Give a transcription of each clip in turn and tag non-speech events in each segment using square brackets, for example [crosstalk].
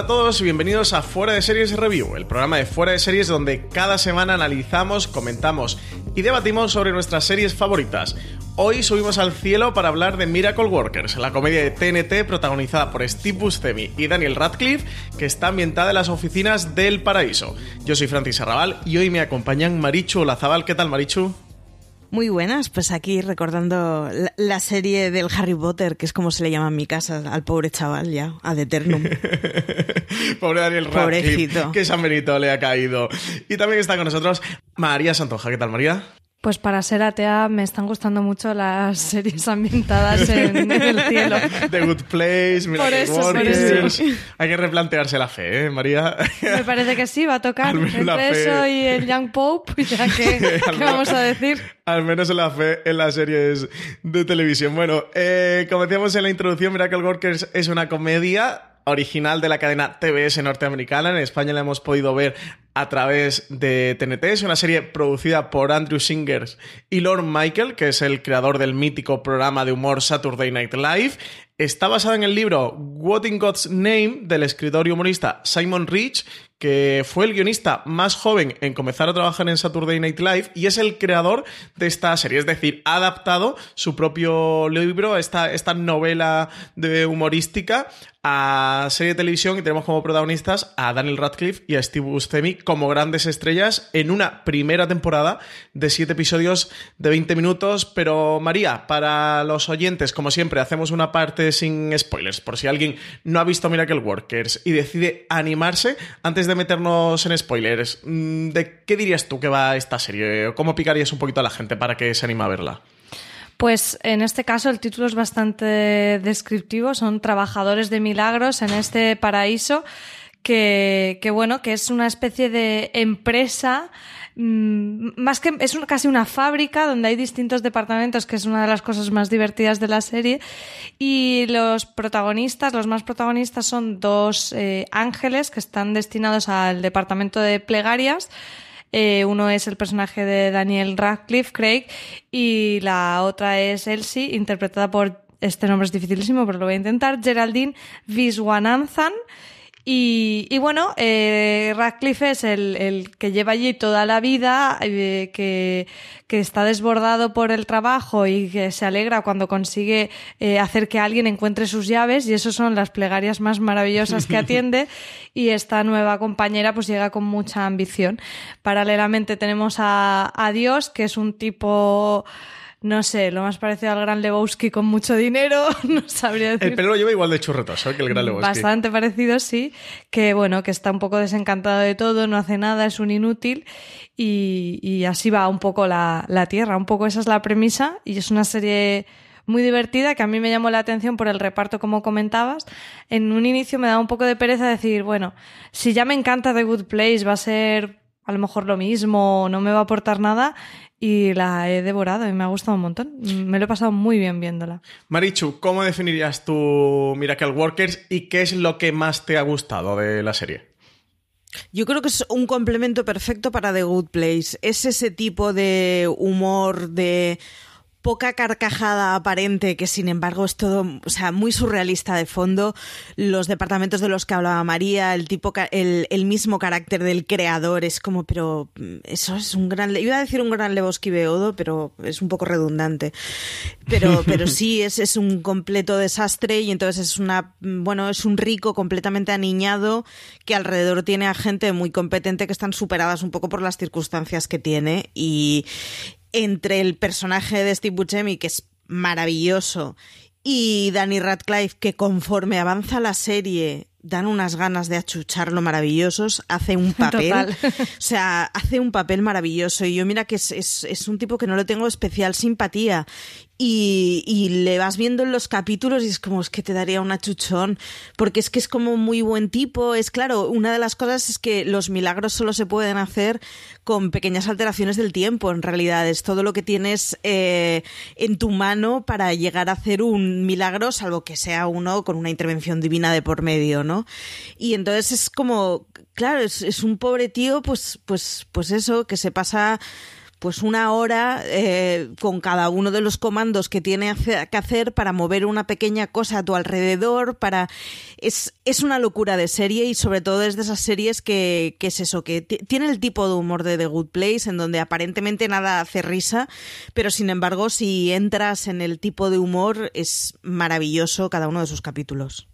Hola a todos y bienvenidos a Fuera de Series Review, el programa de Fuera de Series donde cada semana analizamos, comentamos y debatimos sobre nuestras series favoritas. Hoy subimos al cielo para hablar de Miracle Workers, la comedia de TNT protagonizada por Steve Buscemi y Daniel Radcliffe, que está ambientada en las oficinas del paraíso. Yo soy Francis Arrabal y hoy me acompañan Marichu Olazabal. ¿Qué tal, Marichu? Muy buenas, pues aquí recordando la, serie del Harry Potter, que es como se le llama en mi casa al pobre chaval ya, a Eternum. [laughs] pobre Daniel Radcliffe, que San Benito le ha caído. Y también está con nosotros María Santoja. ¿Qué tal, María? Pues para ser atea me están gustando mucho las [laughs] series ambientadas en, el cielo. The Good Place, Miracle Workers. Hay que replantearse la fe, ¿eh, María? Me parece que sí, va a tocar entre eso y el Young Pope, ya [laughs] que, ¿qué vamos a decir? Al menos en la fe en las series de televisión. Bueno, eh, como decíamos en la introducción, Miracle Workers es una comedia original de la cadena TBS norteamericana. En España la hemos podido ver a través de TNT. Es una serie producida por Andrew Singers y Lord Michael, que es el creador del mítico programa de humor Saturday Night Live. Está basada en el libro What in God's Name del escritor y humorista Simon Rich, que fue el guionista más joven en comenzar a trabajar en Saturday Night Live y es el creador de esta serie, es decir, ha adaptado su propio libro, esta, esta novela de humorística, a serie de televisión y tenemos como protagonistas a Daniel Radcliffe y a Steve Buscemi como grandes estrellas en una primera temporada de siete episodios de 20 minutos. Pero María, para los oyentes, como siempre, hacemos una parte sin spoilers, por si alguien no ha visto Miracle Workers y decide animarse antes de meternos en spoilers, mm, ¿de qué dirías tú que va esta serie? ¿Cómo picarías un poquito a la gente para que se anime a verla? Pues en este caso el título es bastante descriptivo, son trabajadores de milagros en este paraíso que, bueno, que es una especie de empresa Mm, más que es casi una fábrica donde hay distintos departamentos, que es una de las cosas más divertidas de la serie. Y los protagonistas, los más protagonistas son dos eh, ángeles que están destinados al departamento de plegarias. Eh, uno es el personaje de Daniel Radcliffe, Craig, y la otra es Elsie, interpretada por, este nombre es dificilísimo, pero lo voy a intentar, Geraldine Viswanathan. Y, bueno, eh, Radcliffe es el, que lleva allí toda la vida, eh, que, está desbordado por el trabajo y que se alegra cuando consigue eh, hacer que alguien encuentre sus llaves y eso son las plegarias más maravillosas que [laughs] atiende y esta nueva compañera pues llega con mucha ambición. Paralelamente tenemos a, a Dios, que es un tipo no sé, lo más parecido al Gran Lebowski con mucho dinero, [laughs] no sabría decir. El pelo lo lleva igual de churretoso que el Gran Lebowski. Bastante parecido, sí, que bueno, que está un poco desencantado de todo, no hace nada, es un inútil y, así va un poco la, la Tierra, un poco esa es la premisa y es una serie muy divertida que a mí me llamó la atención por el reparto como comentabas. En un inicio me daba un poco de pereza decir, bueno, si ya me encanta The Good Place va a ser a lo mejor lo mismo, no me va a aportar nada y la he devorado y me ha gustado un montón. Me lo he pasado muy bien viéndola. Marichu, ¿cómo definirías tu Miracle Workers y qué es lo que más te ha gustado de la serie? Yo creo que es un complemento perfecto para The Good Place. Es ese tipo de humor, de poca carcajada aparente, que sin embargo es todo, o sea, muy surrealista de fondo. Los departamentos de los que hablaba María, el tipo, el, el mismo carácter del creador, es como, pero mm, eso es un gran, iba a decir un gran Lebowski Beodo, pero es un poco redundante. Pero, [laughs] pero sí, es, es un completo desastre y entonces es una, mm, bueno, es un rico completamente aniñado que alrededor tiene a gente muy competente que están superadas un poco por las circunstancias que tiene y, entre el personaje de Steve Buscemi, que es maravilloso, y Danny Radcliffe, que conforme avanza la serie dan unas ganas de achucharlo maravillosos, hace un [laughs] papel, o sea, hace un papel maravilloso. Y yo mira que es, es, es, un tipo que no le tengo especial simpatía y, le vas viendo en los capítulos y es como es que te daría una chuchón, porque es que es como muy buen tipo. Es claro, una de las cosas es que los milagros solo se pueden hacer con pequeñas alteraciones del tiempo, en realidad. Es todo lo que tienes eh, en tu mano para llegar a hacer un milagro, salvo que sea uno con una intervención divina de por medio, ¿no? Y entonces es como, claro, es, es un pobre tío, pues, pues, pues eso, que se pasa pues una hora eh, con cada uno de los comandos que tiene que hacer para mover una pequeña cosa a tu alrededor, para es, es una locura de serie y sobre todo es de esas series que, que es eso, que tiene el tipo de humor de The Good Place en donde aparentemente nada hace risa, pero sin embargo si entras en el tipo de humor es maravilloso cada uno de sus capítulos.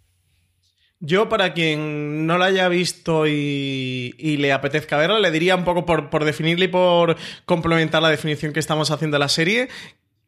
Yo, para quien no la haya visto y, le apetezca verla, le diría un poco por, por definirle y por complementar la definición que estamos haciendo de la serie,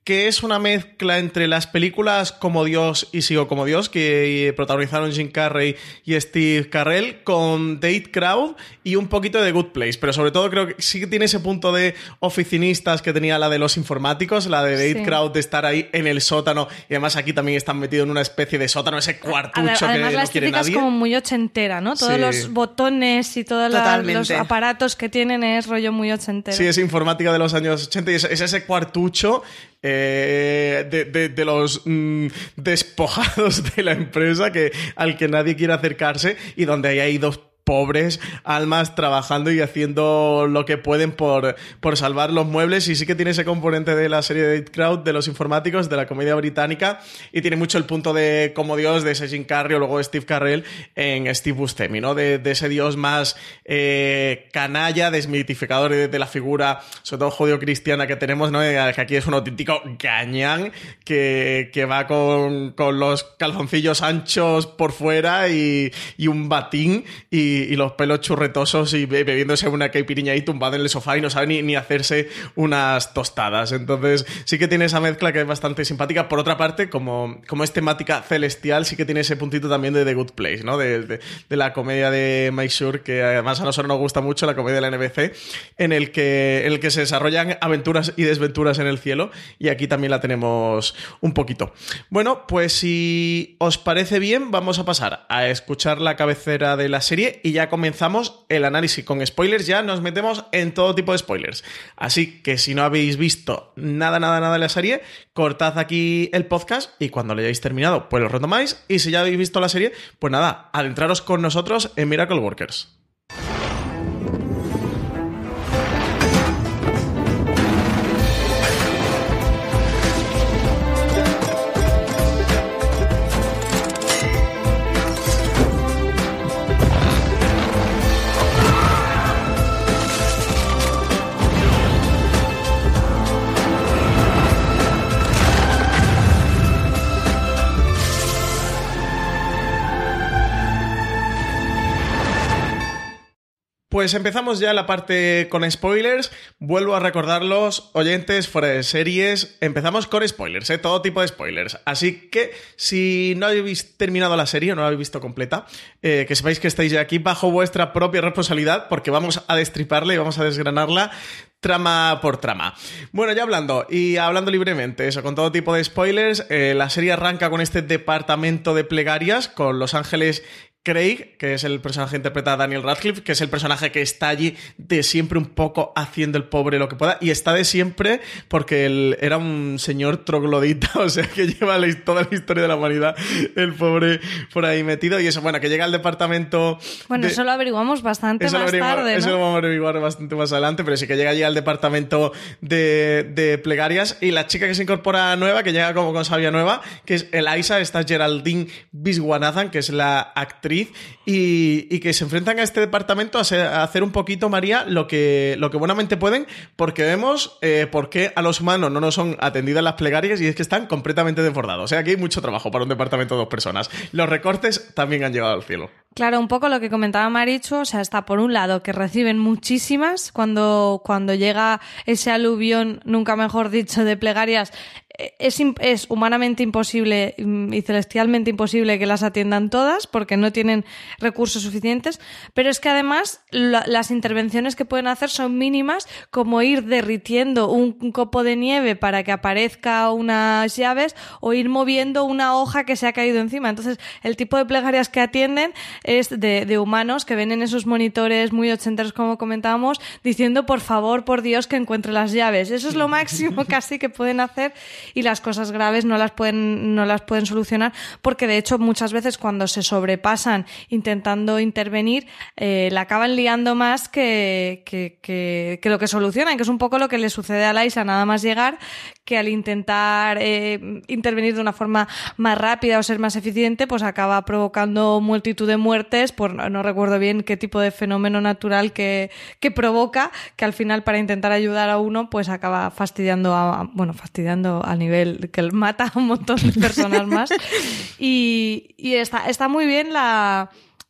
que es una mezcla entre las películas Como Dios y Sigo como Dios, que protagonizaron Jim Carrey y Steve Carrell, con Date Crowd y un poquito de Good Place. Pero sobre todo creo que sí que tiene ese punto de oficinistas que tenía la de los informáticos, la de Date Crowd de estar ahí en el sótano. Y además aquí también están metidos en una especie de sótano, ese cuartucho que no quiere nadie. es como muy ochentera, ¿no? Todos los botones y todos los aparatos que tienen es rollo muy ochentero. Sí, es informática de los años 80 y es ese cuartucho eh, de, los mm, despojados de la empresa que, al que nadie quiere acercarse y donde hay dos pobres almas trabajando y haciendo lo que pueden por, por salvar los muebles. Y sí que tiene ese componente de la serie de Crowd, de los informáticos, de la comedia británica. Y tiene mucho el punto de como Dios de ese Jim Carrey o luego Steve Carrell en Steve Buscemi, ¿no? De, ese Dios más eh, canalla, desmitificador de, la figura, sobre todo judío cristiana que tenemos, ¿no? Eh, que aquí es un auténtico gañán que, va con, los calzoncillos anchos por fuera y, y un batín y y, los pelos churretosos y bebiéndose una caipiriña ahí tumbado en el sofá y no sabe ni, hacerse unas tostadas. Entonces sí que tiene esa mezcla que es bastante simpática. Por otra parte, como, como es temática celestial, sí que tiene ese puntito también de The Good Place, ¿no? De, la comedia de Mike que además a nosotros nos gusta mucho, la comedia de la NBC, en el que, en el que se desarrollan aventuras y desventuras en el cielo. Y aquí también la tenemos un poquito. Bueno, pues si os parece bien, vamos a pasar a escuchar la cabecera de la serie y ya comenzamos el análisis con spoilers. Ya nos metemos en todo tipo de spoilers. Así que si no habéis visto nada, nada, nada de la serie, cortad aquí el podcast y cuando lo hayáis terminado, pues lo retomáis. Y si ya habéis visto la serie, pues nada, adentraros con nosotros en Miracle Workers. Pues empezamos ya la parte con spoilers. Vuelvo a recordarlos, oyentes fuera de series. Empezamos con spoilers, ¿eh? todo tipo de spoilers. Así que si no habéis terminado la serie o no la habéis visto completa, eh, que sepáis que estáis aquí bajo vuestra propia responsabilidad porque vamos a destriparla y vamos a desgranarla trama por trama. Bueno, ya hablando y hablando libremente, eso, con todo tipo de spoilers, eh, la serie arranca con este departamento de plegarias, con Los Ángeles Craig, que es el personaje interpretado a Daniel Radcliffe, que es el personaje que está allí de siempre un poco haciendo el pobre lo que pueda, y está de siempre porque él era un señor troglodita, [laughs] o sea que lleva toda la historia de la humanidad, el pobre por ahí metido, y eso, bueno, que llega al departamento... Bueno, eso lo averiguamos bastante más tarde, Eso lo vamos a averiguar bastante más adelante, pero sí que llega allí al departamento de, plegarias, y la chica que se incorpora nueva, que llega como con sabia nueva, que es Eliza, esta Geraldine Biswanathan, que es la actriz y, que se enfrentan a este departamento a, hacer un poquito, María, lo que, lo que buenamente pueden, porque vemos eh, por qué a los humanos no nos son atendidas las plegarias y es que están completamente desbordados. O sea, aquí hay mucho trabajo para un departamento de dos personas. Los recortes también han llegado al cielo. Claro, un poco lo que comentaba Marichu, o sea, está por un lado que reciben muchísimas cuando, cuando llega ese aluvión, nunca mejor dicho, de plegarias, es, es, humanamente imposible mm, y celestialmente imposible que las atiendan todas porque no tienen recursos suficientes, pero es que además las intervenciones que pueden hacer son mínimas, como ir derritiendo un, copo de nieve para que aparezca unas llaves o ir moviendo una hoja que se ha caído encima. Entonces, el tipo de plegarias que atienden es de, de humanos que ven en esos monitores muy ochenteros, como comentábamos, diciendo por favor, por Dios, que encuentre las llaves. Eso es lo máximo [laughs] casi que pueden hacer y las cosas graves no las pueden, no las pueden solucionar porque de hecho muchas veces cuando se sobrepasan intentando intervenir eh, la acaban liando más que, que, que, que, lo que solucionan, que es un poco lo que le sucede a Laisa nada más llegar, que al intentar eh, intervenir de una forma más rápida o ser más eficiente, pues acaba provocando multitud de muertes, por no recuerdo bien qué tipo de fenómeno natural que, que provoca, que al final para intentar ayudar a uno, pues acaba fastidiando a, bueno, fastidiando al nivel que mata a un montón de personas más. [laughs] Y, y está, está muy bien la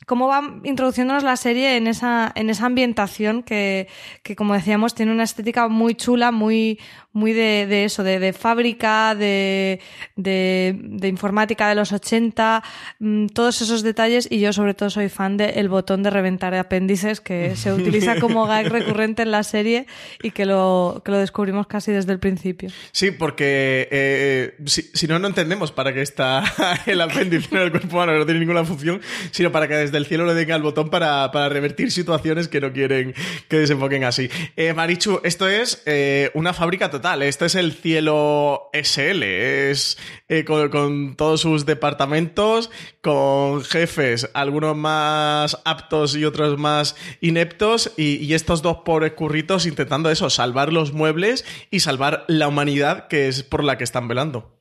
cómo va introduciéndonos la serie en esa, en esa ambientación que, que, como decíamos, tiene una estética muy chula, muy, muy de, de eso, de, de fábrica, de, de, de, informática de los 80, mm, todos esos detalles y yo sobre todo soy fan del el botón de reventar apéndices que [laughs] se utiliza como gag recurrente en la serie y que lo, que lo descubrimos casi desde el principio. Sí, porque eh, si, si, no, no entendemos para qué está [laughs] el apéndice en el cuerpo humano, no tiene ninguna función, sino para que desde el cielo le den al botón para, para revertir situaciones que no quieren que desenfoquen así. Eh, Marichu, esto es eh, una fábrica total. Este es el cielo SL. Es eh, con, con, todos sus departamentos, con jefes, algunos más aptos y otros más ineptos, y, y, estos dos pobres curritos intentando eso, salvar los muebles y salvar la humanidad que es por la que están velando.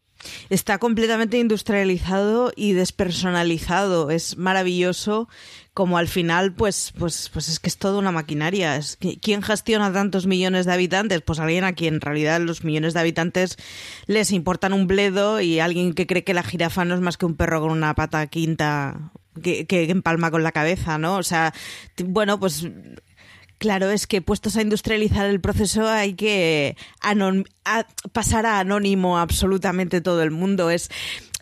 Está completamente industrializado y despersonalizado. Es maravilloso como al final, pues, pues, pues es que es toda una maquinaria. Es ¿Quién gestiona tantos millones de habitantes? Pues alguien a quien en realidad los millones de habitantes les importan un bledo y alguien que cree que la jirafa no es más que un perro con una pata quinta que, que empalma con la cabeza, ¿no? O sea, bueno, pues Claro, es que puestos a industrializar el proceso hay que a pasar a anónimo absolutamente todo el mundo. Es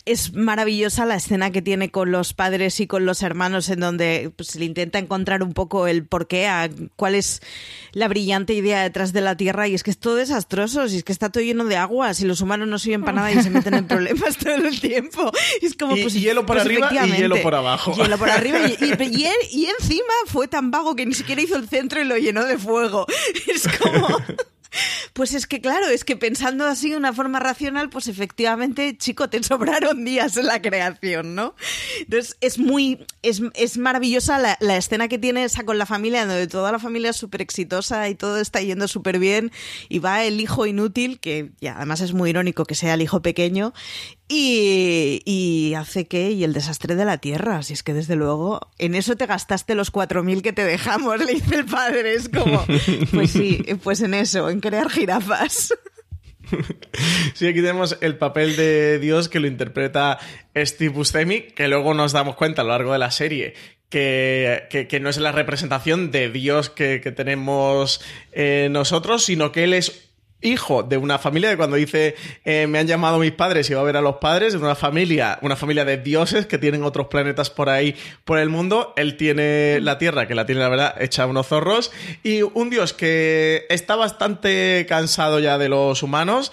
es maravillosa la escena que tiene con los padres y con los hermanos en donde pues, le intenta encontrar un poco el porqué, a cuál es la brillante idea detrás de la Tierra y es que es todo desastroso, si es que está todo lleno de agua, si los humanos no sirven para nada y se meten en [laughs] problemas todo el tiempo. Es como, y, pues, hielo por pues, arriba y hielo por abajo. Hielo por arriba y, y, [laughs] y encima fue tan vago que ni siquiera hizo el centro y lo llenó de fuego. [laughs] Es como... Pues es que claro, es que pensando así de una forma racional, pues efectivamente, chico, te sobraron días en la creación, ¿no? Entonces es muy, es, es maravillosa la, la, escena que tiene esa con la familia, donde toda la familia es súper exitosa y todo está yendo súper bien y va el hijo inútil, que ya, además es muy irónico que sea el hijo pequeño, y, hace que, y el desastre de la tierra, si es que desde luego, en eso te gastaste los cuatro mil que te dejamos, [laughs] le dice el padre, es como, pues sí, pues en eso, en crear jirafas. Sí, aquí tenemos el papel de Dios que lo interpreta Steve Buscemi, que luego nos damos cuenta a lo largo de la serie que, que, no es la representación de Dios que, que tenemos eh, nosotros, sino que él es hijo de una familia de cuando dice eh, me han llamado mis padres y va a ver a los padres de una familia una familia de dioses que tienen otros planetas por ahí por el mundo. Él tiene la tierra que la tiene la verdad hecha unos zorros y un dios que está bastante cansado ya de los humanos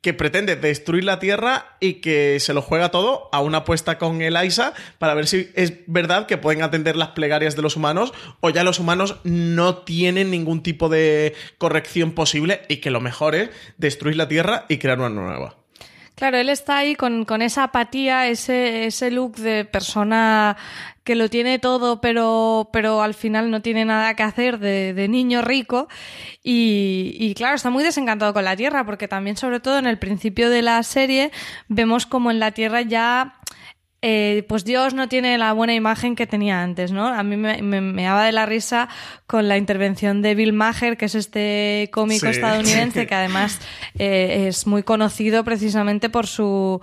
que pretende destruir la Tierra y que se lo juega todo a una apuesta con Elisa para ver si es verdad que pueden atender las plegarias de los humanos o ya los humanos no tienen ningún tipo de corrección posible y que lo mejor es destruir la Tierra y crear una nueva. Claro, él está ahí con, con esa apatía, ese, ese look de persona que lo tiene todo, pero, pero al final no tiene nada que hacer de, de niño rico. Y, y, claro, está muy desencantado con la Tierra, porque también, sobre todo en el principio de la serie, vemos como en la Tierra ya eh, pues Dios no tiene la buena imagen que tenía antes, ¿no? A mí me, me, me daba de la risa con la intervención de Bill Maher, que es este cómico sí. estadounidense que además [laughs] eh, es muy conocido precisamente por su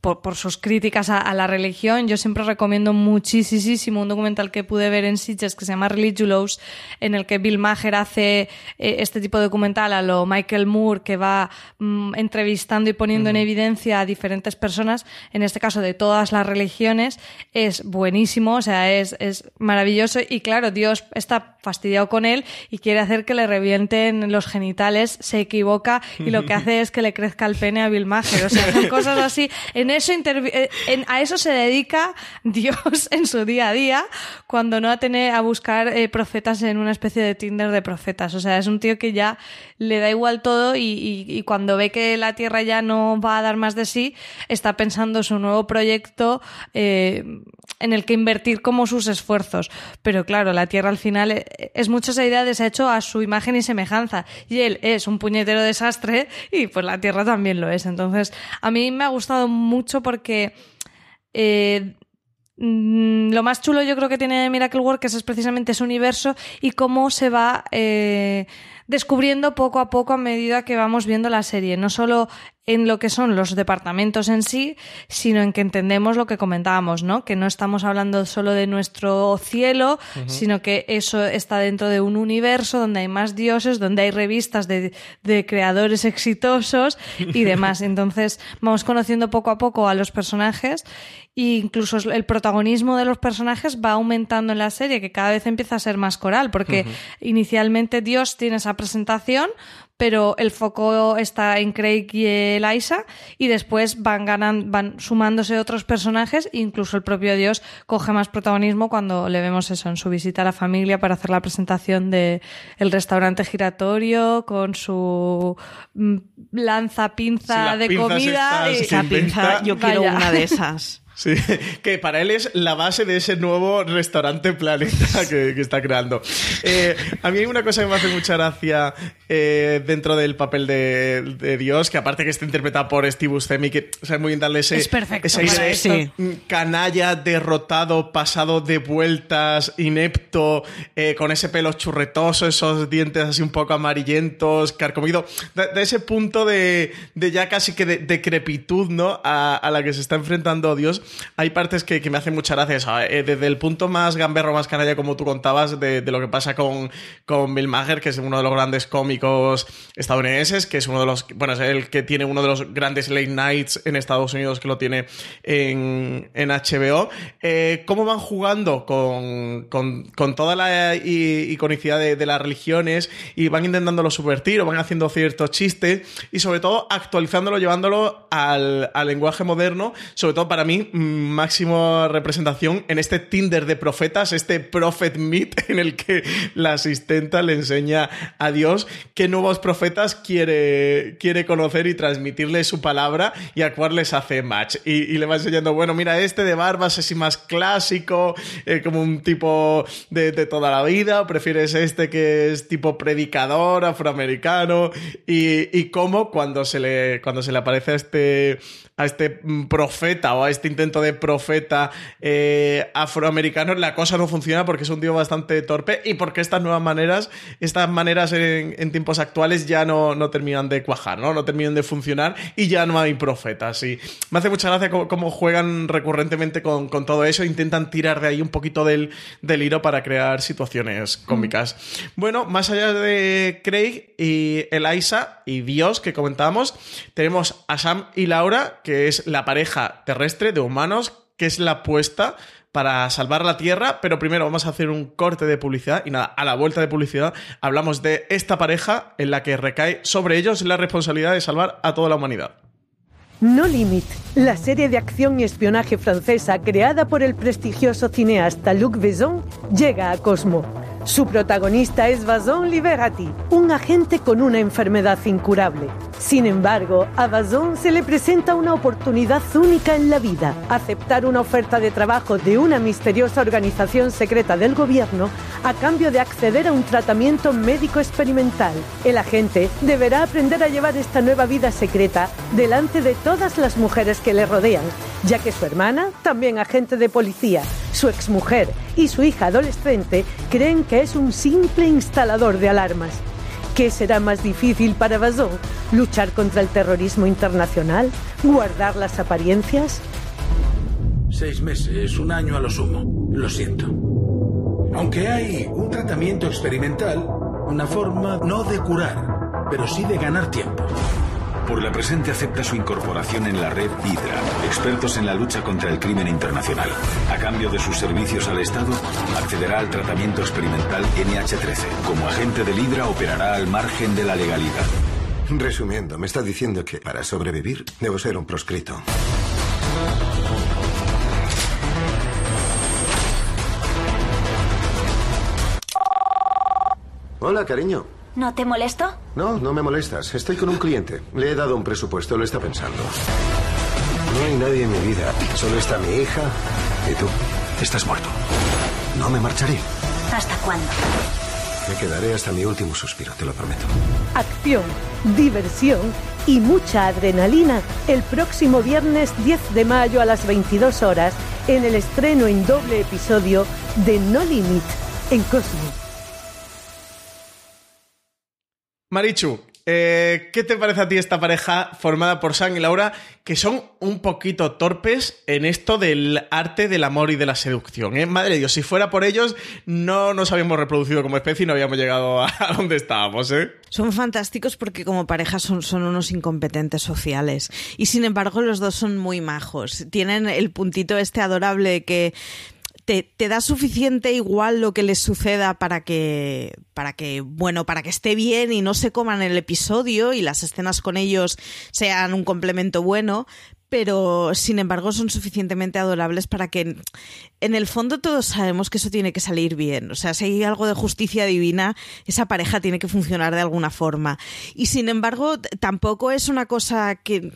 por, sus críticas a, la religión. Yo siempre recomiendo muchísimo un documental que pude ver en Sitges que se llama Religious, en el que Bill Maher hace eh, este tipo de documental a lo Michael Moore, que va mm, entrevistando y poniendo en evidencia a diferentes personas, en este caso de todas las religiones. Es buenísimo, o sea, es, es maravilloso y claro, Dios está fastidiado con él y quiere hacer que le revienten los genitales, se equivoca y lo que [laughs] hace es que le crezca el pene a Bill Maher. O sea, [laughs] cosas así. En eso eh, a eso se dedica [laughs] Dios en su día a día cuando no a tener a buscar eh, profetas en una especie de Tinder de profetas. O sea, es un tío que ya le da igual todo y, cuando ve que la Tierra ya no va a dar más de sí, está pensando su nuevo proyecto eh, en el que invertir como sus esfuerzos. Pero claro, la Tierra al final es mucho esa idea de se ha hecho a su imagen y semejanza. Y él es un puñetero desastre y pues la Tierra también lo es. Entonces, a mí me ha gustado mucho porque eh, mm, lo más chulo yo creo que tiene Miracle Workers es precisamente ese universo y cómo se va eh, descubriendo poco a poco a medida que vamos viendo la serie. No solo en lo que son los departamentos en sí, sino en que entendemos lo que comentábamos, ¿no? Que no estamos hablando solo de nuestro cielo, sino que eso está dentro de un universo donde hay más dioses, donde hay revistas de, creadores exitosos y demás. [laughs] Entonces vamos conociendo poco a poco a los personajes e incluso el protagonismo de los personajes va aumentando en la serie, que cada vez empieza a ser más coral, porque inicialmente Dios tiene esa presentación, pero el foco está en Craig y Eliza y después van ganando, van sumándose otros personajes, incluso el propio Dios coge más protagonismo cuando le vemos eso en su visita a la familia para hacer la presentación de el restaurante giratorio con su mm, lanza pinza de comida y esa pinza, yo quiero una de [laughs] esas. Sí, [laughs] que para él es la base de ese nuevo restaurante planeta [laughs] que, está creando. Eh, a mí hay una cosa que me hace mucha gracia eh, dentro del papel de, Dios, que aparte que está interpretado por Steve Buscemi, que sabe muy bien darle ese, es perfecto ese, canalla derrotado, pasado de vueltas, inepto, eh, con ese pelo churretoso, esos dientes así un poco amarillentos, carcomido, de, de ese punto de, ya casi que de decrepitud, ¿no? A, a la que se está enfrentando Dios hay partes que, me hacen mucha gracia. Eh, desde el punto más gamberro, más canalla, como tú contabas, de, lo que pasa con, con, Bill Maher, que es uno de los grandes cómicos estadounidenses, que es uno de los. Bueno, el que tiene uno de los grandes late nights en Estados Unidos, que lo tiene en, HBO. Eh, ¿Cómo van jugando con, toda la iconicidad de, las religiones y van intentándolo subvertir o van haciendo ciertos chistes y, sobre todo, actualizándolo, llevándolo al, al lenguaje moderno, sobre todo para mí, máxima representación en este Tinder de profetas, este Prophet Meet en el que la asistenta le enseña a Dios qué nuevos profetas quiere, quiere conocer y transmitirle su palabra y a cuál les hace match. Y, le va enseñando, bueno, mira, este de barbas es más clásico, eh, como un tipo de, toda la vida, prefieres este que es tipo predicador, afroamericano, y, y cómo cuando se le, cuando se le aparece a este, a este profeta o a este intento de profeta eh, afroamericano, la cosa no funciona porque es un tío bastante torpe y porque estas nuevas maneras, estas maneras en, tiempos actuales ya no, no, terminan de cuajar, ¿no? No terminan de funcionar y ya no hay profetas. Y me hace mucha gracia cómo, juegan recurrentemente con, todo eso, intentan tirar de ahí un poquito del, del hilo para crear situaciones cómicas. Bueno, más allá de Craig y Eliza y Dios que comentábamos, tenemos a Sam y Laura, que es la pareja terrestre de humanos, que es la apuesta para salvar la Tierra, pero primero vamos a hacer un corte de publicidad y nada, a la vuelta de publicidad hablamos de esta pareja en la que recae sobre ellos la responsabilidad de salvar a toda la humanidad. No Limit, la serie de acción y espionaje francesa creada por el prestigioso cineasta Luc Besson, llega a Cosmo. Su protagonista es Vazon Liberati, un agente con una enfermedad incurable. Sin embargo, a Vazon se le presenta una oportunidad única en la vida, aceptar una oferta de trabajo de una misteriosa organización secreta del gobierno a cambio de acceder a un tratamiento médico experimental. El agente deberá aprender a llevar esta nueva vida secreta delante de todas las mujeres que le rodean, ya que su hermana, también agente de policía, su exmujer y su hija adolescente creen que es un simple instalador de alarmas. ¿Qué será más difícil para Bazón? ¿Luchar contra el terrorismo internacional? ¿Guardar las apariencias? Seis meses, un año a lo sumo. Lo siento. Aunque hay un tratamiento experimental, una forma no de curar, pero sí de ganar tiempo. Por la presente acepta su incorporación en la red Hydra, expertos en la lucha contra el crimen internacional. A cambio de sus servicios al Estado, accederá al tratamiento experimental NH13. Como agente del Hydra operará al margen de la legalidad. Resumiendo, me está diciendo que para sobrevivir debo ser un proscrito. Hola, cariño. ¿No te molesto? No, no me molestas. Estoy con un cliente. Le he dado un presupuesto, lo está pensando. No hay nadie en mi vida. Solo está mi hija y tú. Estás muerto. No me marcharé. ¿Hasta cuándo? Me quedaré hasta mi último suspiro, te lo prometo. Acción, diversión y mucha adrenalina el próximo viernes 10 de mayo a las 22 horas en el estreno en doble episodio de No Limit en Cosmo. Marichu, eh, ¿qué te parece a ti esta pareja formada por Sam y Laura, que son un poquito torpes en esto del arte del amor y de la seducción? ¿eh? Madre de Dios, si fuera por ellos, no nos habíamos reproducido como especie y no habíamos llegado a [laughs] donde estábamos, ¿eh? Son fantásticos porque como pareja son, son unos incompetentes sociales. Y sin embargo, los dos son muy majos. Tienen el puntito este adorable que te, da suficiente igual lo que les suceda para que, para que, bueno, para que esté bien y no se coman el episodio y las escenas con ellos sean un complemento bueno, pero sin embargo son suficientemente adorables para que en el fondo todos sabemos que eso tiene que salir bien. O sea, si hay algo de justicia divina, esa pareja tiene que funcionar de alguna forma. Y sin embargo, tampoco es una cosa que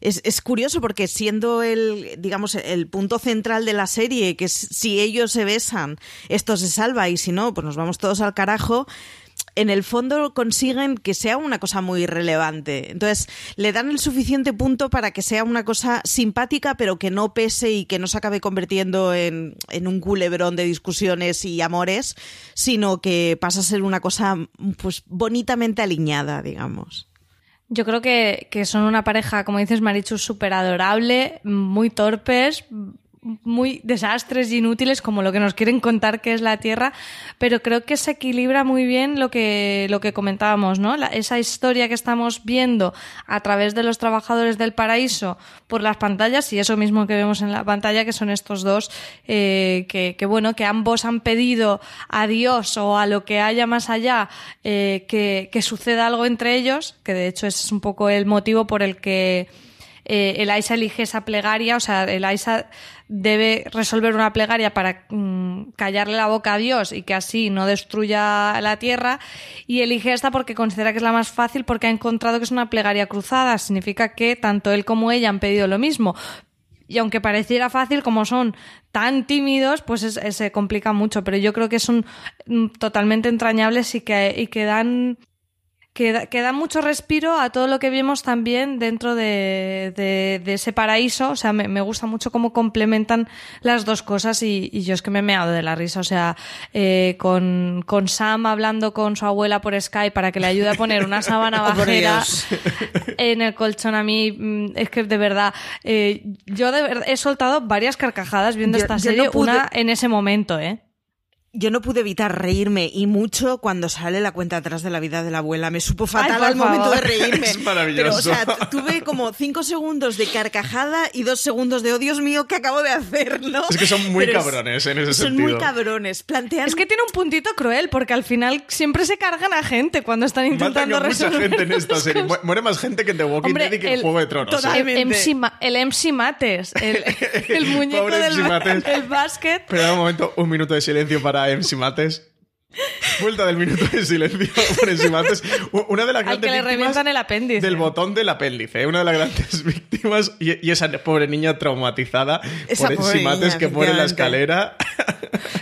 es, es, curioso porque siendo el, digamos, el punto central de la serie, que si ellos se besan, esto se salva y si no, pues nos vamos todos al carajo, en el fondo consiguen que sea una cosa muy relevante. Entonces, le dan el suficiente punto para que sea una cosa simpática, pero que no pese y que no se acabe convirtiendo en, en un culebrón de discusiones y amores, sino que pasa a ser una cosa pues bonitamente alineada, digamos. Yo creo que, que, son una pareja, como dices, Marichu, súper adorable, muy torpes, muy desastres y inútiles como lo que nos quieren contar que es la Tierra, pero creo que se equilibra muy bien lo que, lo que comentábamos, ¿no? La, esa historia que estamos viendo a través de los trabajadores del paraíso por las pantallas y eso mismo que vemos en la pantalla, que son estos dos, eh, que, bueno, que ambos han pedido a Dios o a lo que haya más allá eh, que, que suceda algo entre ellos, que de hecho es un poco el motivo por el que eh, el AISA elige esa plegaria, o sea, el AISA debe resolver una plegaria para mmm, callarle la boca a Dios y que así no destruya la tierra y elige esta porque considera que es la más fácil porque ha encontrado que es una plegaria cruzada, significa que tanto él como ella han pedido lo mismo. Y aunque pareciera fácil, como son tan tímidos, pues es, es, se complica mucho. Pero yo creo que son mm, totalmente entrañables y que, y que dan que da, que da, mucho respiro a todo lo que vimos también dentro de, de, de ese paraíso. O sea, me, me, gusta mucho cómo complementan las dos cosas y, y, yo es que me he meado de la risa. O sea, eh, con, con, Sam hablando con su abuela por Skype para que le ayude a poner una sábana [laughs] bajera [laughs] en el colchón a mí, mm, es que de verdad, eh, yo de verdad he soltado varias carcajadas viendo yo, esta yo serie, no pude... una en ese momento, ¿eh? Yo no pude evitar reírme y mucho cuando sale la cuenta atrás de la vida de la abuela. Me supo fatal Ay, al favor. momento de reírme. [laughs] Es maravilloso. Pero, o sea, tuve como cinco segundos de carcajada y dos segundos de, oh Dios mío, ¿qué acabo de hacer? ¿no? Es que son muy Pero cabrones en ese son sentido. Son muy cabrones. Plantean... Es que tiene un puntito cruel porque al final siempre se cargan a gente cuando están intentando resolver mucha gente en esta serie. cosas. Muere más gente que en The Walking Hombre, Dead y que en el- Juego de Tronos. ¿eh? Totalmente. El MC, el MC Mates, el, [laughs] el muñeco Pobre del, MC Mates. del básquet. Pero un momento, un minuto de silencio para MC Mates. Vuelta del minuto de silencio [laughs] por MC Mates. U- Una de las Al grandes que le revientan el apéndice. del botón del apéndice. ¿eh? Una de las grandes [laughs] víctimas. Y, y esa pobre niña traumatizada Esa por pobre MC Mates niña, que muere en la escalera.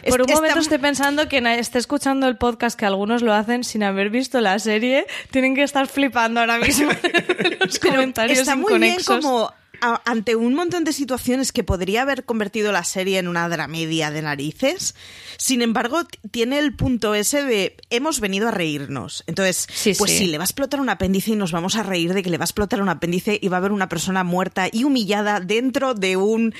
Por un momento está- estoy pensando que esté escuchando el podcast que algunos lo hacen sin haber visto la serie. Tienen que estar flipando ahora mismo [laughs] los Pero comentarios está muy bien inconexos. como a- ante un montón de situaciones que podría haber convertido la serie en una dramedia de narices, sin embargo, tiene el punto ese de hemos venido a reírnos. Entonces, Sí, pues sí. sí, le va a explotar un apéndice y nos vamos a reír de que le va a explotar un apéndice y va a haber una persona muerta y humillada dentro de un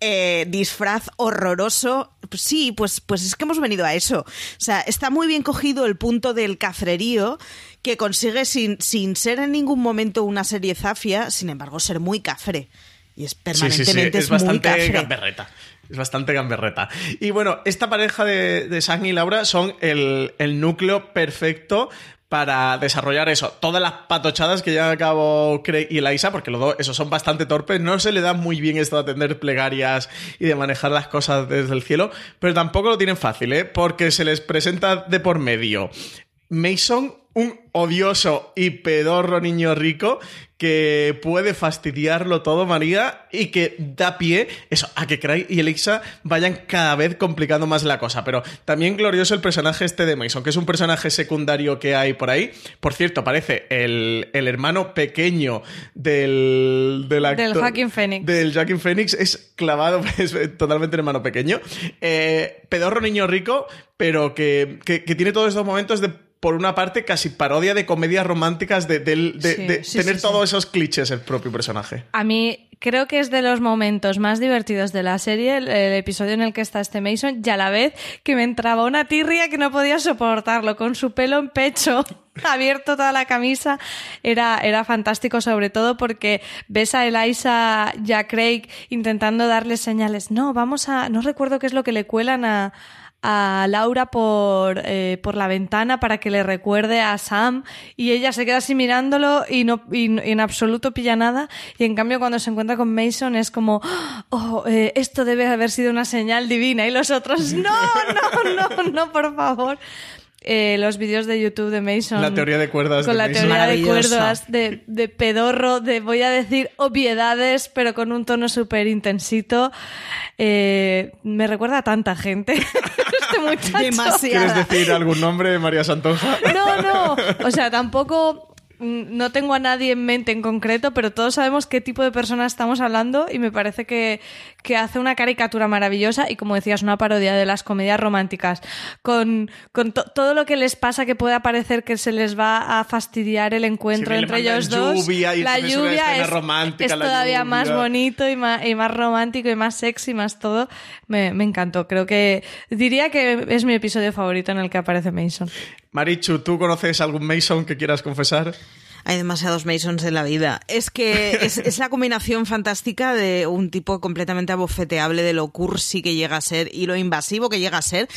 eh, disfraz horroroso. Pues sí, pues, pues es que hemos venido a eso. O sea, está muy bien cogido el punto del cafrerío que consigue sin, sin ser en ningún momento una serie zafia, sin embargo, ser muy cafre. Y es Sí, sí, sí, permanentemente es bastante cafre. gamberreta. Es bastante gamberreta. Y bueno, esta pareja de, de Sang y Laura son el, el núcleo perfecto para desarrollar eso. Todas las patochadas que llevan a cabo Craig y Eliza, porque los dos, esos son bastante torpes, no se le da muy bien esto de atender plegarias y de manejar las cosas desde el cielo, pero tampoco lo tienen fácil, ¿eh? Porque se les presenta de por medio Mason, un odioso y pedorro niño rico que puede fastidiarlo todo, María, y que da pie eso, a que Craig y Elixa vayan cada vez complicando más la cosa. Pero también glorioso el personaje este de Mason, que es un personaje secundario que hay por ahí. Por cierto, parece el, el hermano pequeño del, del actor. Del Joaquin Phoenix. Del Joaquin Phoenix. Es clavado, [laughs] es totalmente hermano pequeño. Eh, pedorro niño rico, pero que, que- que tiene todos estos momentos de por una parte, casi parodia de comedias románticas, de, de- Sí, de sí, tener sí, todos esos clichés el propio personaje. A mí creo que es de los momentos más divertidos de la serie, el, el episodio en el que está este Mason, y a la vez que me entraba una tirria que no podía soportarlo, con su pelo en pecho, [laughs] abierto toda la camisa, era, era fantástico, sobre todo porque ves a Eliza y a Craig intentando darle señales. No, vamos a. No recuerdo qué es lo que le cuelan a a Laura por, eh, por la ventana para que le recuerde a Sam y ella se queda así mirándolo y no y, en absoluto pilla nada. Y en cambio cuando se encuentra con Mason es como oh eh, esto debe haber sido una señal divina y los otros no no no no por favor Eh, los vídeos de YouTube de Mason La teoría de cuerdas con de la Mason. teoría de cuerdas de, de pedorro de voy a decir obviedades pero con un tono súper intensito Eh, me recuerda a tanta gente [laughs] este muchacho Demasiado. ¿Quieres decir algún nombre, María Santonja? no, no. O sea, tampoco no tengo a nadie en mente en concreto, pero todos sabemos qué tipo de persona estamos hablando y me parece que, que hace una caricatura maravillosa y, como decías, una parodia de las comedias románticas. Con, con to- todo lo que les pasa que puede parecer que se les va a fastidiar el encuentro entre ellos dos. lluvia y la lluvia es, romántica, es la todavía lluvia. más bonito y más, y más romántico y más sexy, más todo. Me, me encantó. Creo que diría que es mi episodio favorito en el que aparece Mason. Marichu, ¿tú conoces algún Mason que quieras confesar? Hay demasiados Masons en la vida. Es que es, la combinación fantástica de un tipo completamente abofeteable de lo cursi que llega a ser y lo invasivo que llega a ser.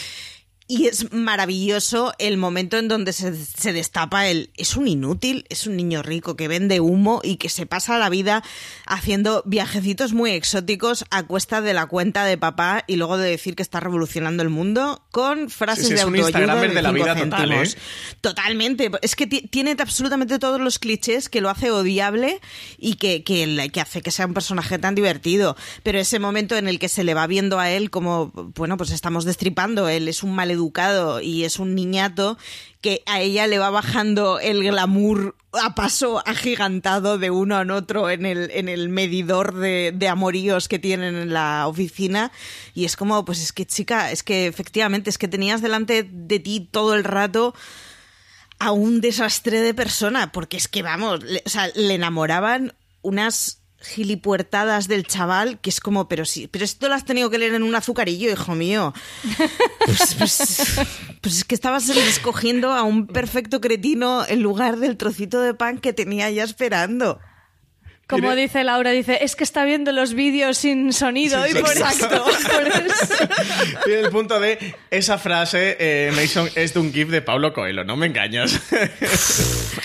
Y es maravilloso el momento en donde se, se destapa el... Es un inútil, es un niño rico que vende humo y que se pasa la vida haciendo viajecitos muy exóticos a cuesta de la cuenta de papá y luego de decir que está revolucionando el mundo con frases Sí, sí, de autoayuda de la cinco vida total, céntimos. ¿eh? Totalmente. Es que ti- tiene absolutamente todos los clichés que lo hace odiable y que, que, que hace que sea un personaje tan divertido. Pero ese momento en el que se le va viendo a él como, bueno, pues estamos destripando, él es un maleducado y es un niñato que a ella le va bajando el glamour a paso agigantado de uno en otro en el, en el medidor de, amoríos que tienen en la oficina. Y es como, pues es que chica, es que efectivamente, es que tenías delante de ti todo el rato a un desastre de persona, porque es que vamos, o sea, le enamoraban unas gilipuertadas del chaval que es como, pero sí, pero esto lo has tenido que leer en un azucarillo, hijo mío. Pues, pues- pues es que estabas escogiendo a un perfecto cretino en lugar del trocito de pan que tenía ya esperando. Como Tiene- dice Laura, dice, es que está viendo los vídeos sin sonido Sin y por sonido. eso, por [laughs] eso. Tiene el punto de esa frase, eh, Mason, es de un GIF de Pablo Coelho, no me engañas. [laughs]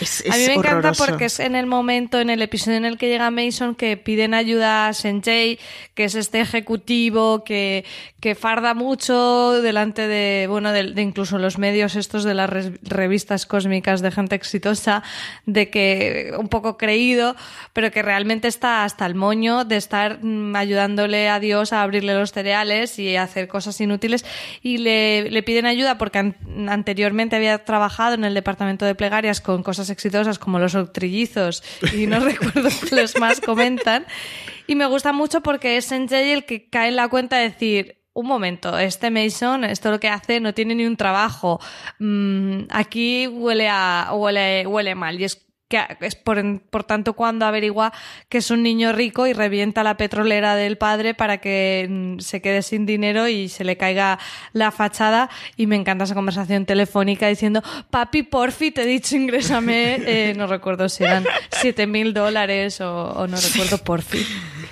Es, A mí me encanta porque es en el momento, en el episodio en el que llega Mason, que piden ayuda a Senjay, que es este ejecutivo que, que farda mucho delante de, bueno, de, de incluso los medios estos de las revistas cósmicas de gente exitosa, de que un poco creído, pero que realmente está hasta el moño de estar mm, ayudándole a Dios a abrirle los cereales y hacer cosas inútiles. Y le, le piden ayuda porque anteriormente había trabajado en el departamento de plegarias con cosas exitosas como los trillizos y no [laughs] recuerdo los más comentan. Y me gusta mucho porque es Sanjay el que cae en la cuenta de decir un momento, este Mason, esto lo que hace no tiene ni un trabajo. Mm, aquí huele a huele huele mal y es que es por, por, tanto cuando averigua que es un niño rico y revienta la petrolera del padre para que mm, se quede sin dinero y se le caiga la fachada. Y me encanta esa conversación telefónica diciendo papi porfi te he dicho ingrésame [laughs] eh, no recuerdo si eran siete mil dólares o, no recuerdo porfi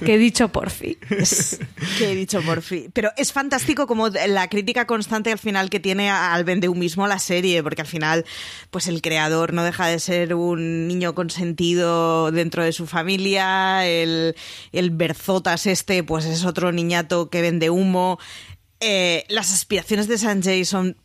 que he dicho porfi [laughs] que he dicho porfi pero es fantástico como la crítica constante al final que tiene al mismo la serie porque al final pues el creador no deja de ser un niño consentido dentro de su familia, el, el Berzotas este, pues es otro niñato que vende humo. Eh, las aspiraciones de Sanjay son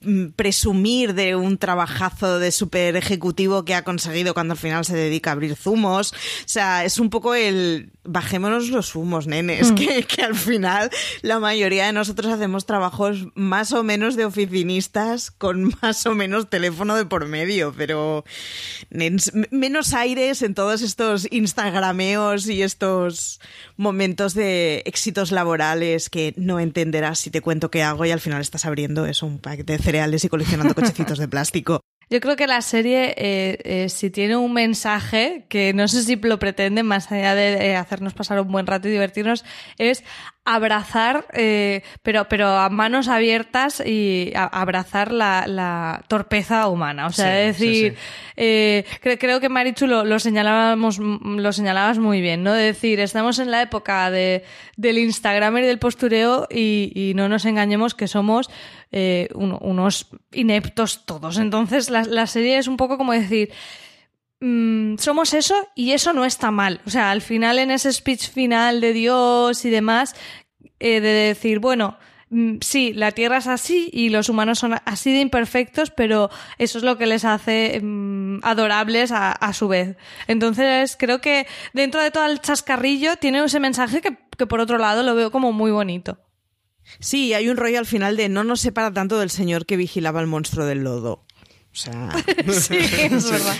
Mm, presumir de un trabajazo de super ejecutivo que ha conseguido cuando al final se dedica a abrir zumos. O sea, es un poco el bajémonos los humos, nenes, mm. que, que, al final la mayoría de nosotros hacemos trabajos más o menos de oficinistas con más o menos teléfono de por medio, pero menos aires en todos estos instagrameos y estos momentos de éxitos laborales que no entenderás si te cuento qué hago y al final estás abriendo eso, un pack de cereales y coleccionando [laughs] cochecitos de plástico. Yo creo que la serie, eh, eh, si tiene un mensaje, que no sé si lo pretende, más allá de hacernos pasar un buen rato y divertirnos, es abrazar, eh, pero, pero a manos abiertas y abrazar la, torpeza humana. O sea, es decir, eh, creo que Marichu lo, señalábamos, lo señalabas muy bien, ¿no? De decir, estamos en la época de, del Instagram y del postureo y, no nos engañemos que somos eh, unos ineptos todos. Entonces, la, la serie es un poco como decir, Mm, somos eso y eso no está mal. O sea, al final en ese speech final de Dios y demás, eh, de decir, bueno, mm, sí, la Tierra es así y los humanos son así de imperfectos, pero eso es lo que les hace mm, adorables a, a, su vez. Entonces, creo que dentro de todo el chascarrillo tiene ese mensaje que, que por otro lado lo veo como muy bonito. Sí, hay un rollo al final de no nos separa tanto del señor que vigilaba el monstruo del lodo. O sea, [laughs] sí, es [laughs] verdad.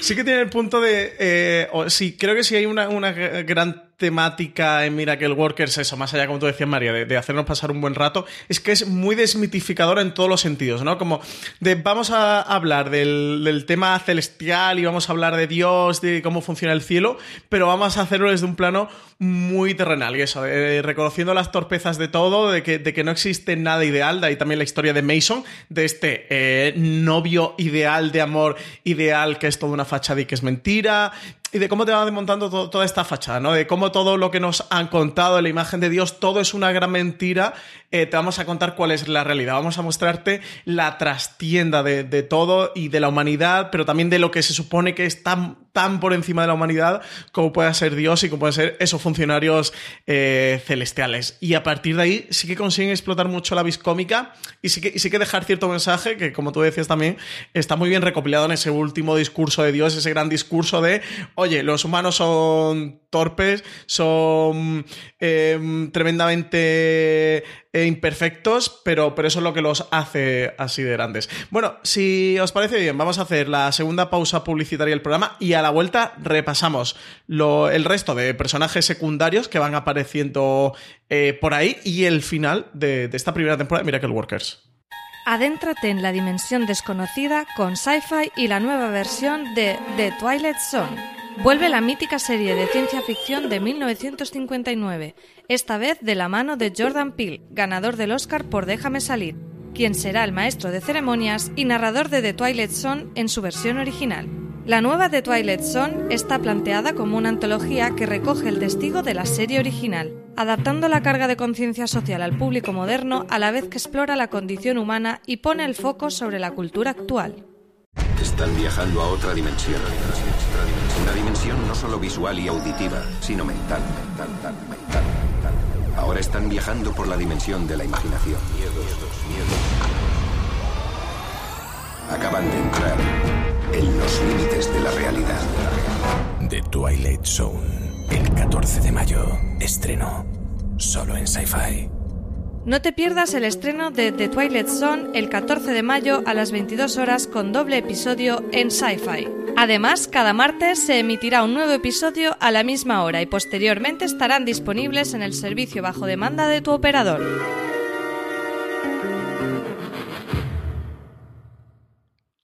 sí que tiene el punto de. Eh, sí, creo que sí hay una, una gran temática en Miracle Workers, eso, más allá, como tú decías, María, de, hacernos pasar un buen rato, es que es muy desmitificador en todos los sentidos, ¿no? Como de vamos a hablar del, tema celestial y vamos a hablar de Dios, de cómo funciona el cielo, pero vamos a hacerlo desde un plano muy terrenal, y eso, reconociendo las torpezas de todo, de que, de que no existe nada ideal, de ahí también la historia de Mason, de este eh, novio ideal de amor ideal que es toda una fachada y que es mentira, y de cómo te va desmontando toda esta fachada, ¿no? De cómo todo lo que nos han contado, la imagen de Dios, todo es una gran mentira. Eh, te vamos a contar cuál es la realidad. Vamos a mostrarte la trastienda de, todo y de la humanidad, pero también de lo que se supone que es tan, tan por encima de la humanidad como puede ser Dios y como pueden ser esos funcionarios eh, celestiales. Y a partir de ahí sí que consiguen explotar mucho la viscómica y sí que, y sí que dejar cierto mensaje que, como tú decías también, está muy bien recopilado en ese último discurso de Dios, ese gran discurso de oye, los humanos son torpes, son em, tremendamente eh, imperfectos, pero, pero eso es lo que los hace así de grandes. Bueno, si os parece bien, vamos a hacer la segunda pausa publicitaria del programa y a la vuelta repasamos el resto de personajes secundarios que van apareciendo eh, por ahí y el final de, de esta primera temporada de Miracle Workers. Adéntrate en la dimensión desconocida con Sci-Fi y la nueva versión de The Twilight Zone. Vuelve la mítica serie de ciencia ficción de 1959, esta vez de la mano de Jordan Peele, ganador del Oscar por Déjame salir, quien será el maestro de ceremonias y narrador de The Twilight Zone en su versión original. La nueva The Twilight Zone está planteada como una antología que recoge el testigo de la serie original, adaptando la carga de conciencia social al público moderno a la vez que explora la condición humana y pone el foco sobre la cultura actual. Están viajando a otra dimensión. Una dimensión no solo visual y auditiva, sino mental, mental, mental, mental. Ahora están viajando por la dimensión de la imaginación. Acaban de entrar en los límites de la realidad. The Twilight Zone, el 14 de mayo, estreno solo en Sci-Fi. No te pierdas el estreno de The Twilight Zone el 14 de mayo a las 22 horas con doble episodio en Sci-Fi. Además, cada martes se emitirá un nuevo episodio a la misma hora y posteriormente estarán disponibles en el servicio bajo demanda de tu operador.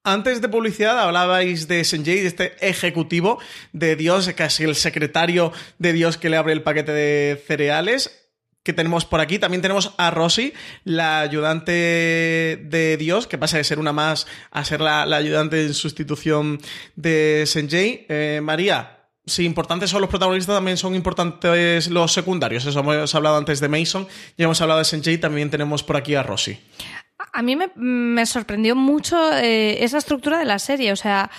Antes de publicidad hablabais de Senjay, de este ejecutivo de Dios, casi el secretario de Dios que le abre el paquete de cereales que tenemos por aquí. También tenemos a Rosy, la ayudante de Dios, que pasa de ser una más a ser la, ayudante en sustitución de Senjay. Eh, María, si importantes son los protagonistas, también son importantes los secundarios. Eso hemos hablado antes de Mason, ya hemos hablado de Senjay, también tenemos por aquí a Rosy. A mí me, me sorprendió mucho eh, esa estructura de la serie, o sea...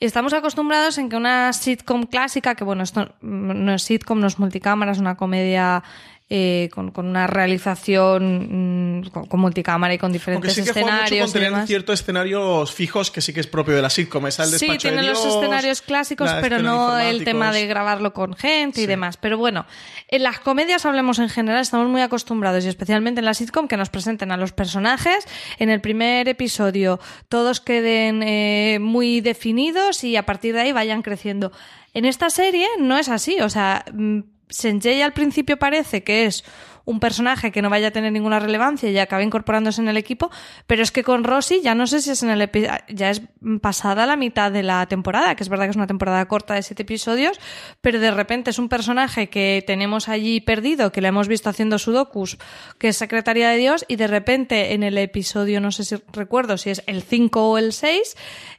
Estamos acostumbrados en que una sitcom clásica, que bueno, esto no es sitcom, no es multicámara, es una comedia eh, con, con, una realización mm, con, con, multicámara y con diferentes sí que escenarios. Mucho con ciertos escenarios fijos que sí que es propio de la sitcom. El Sí, tiene de los escenarios clásicos, pero no el tema de grabarlo con gente y demás. Pero bueno, en las comedias hablemos en general, estamos muy acostumbrados, y especialmente en la sitcom, que nos presenten a los personajes en el primer episodio, todos queden eh, muy definidos y a partir de ahí vayan creciendo. En esta serie no es así, o sea, mm, Senjay al principio parece que es un personaje que no vaya a tener ninguna relevancia y acaba incorporándose en el equipo, pero es que con Rosy ya no sé si es en el ya es pasada la mitad de la temporada, que es verdad que es una temporada corta de siete episodios, pero de repente es un personaje que tenemos allí perdido, que le hemos visto haciendo sudokus, que es secretaria de Dios, y de repente en el episodio, no sé si recuerdo si es el 5 o el 6,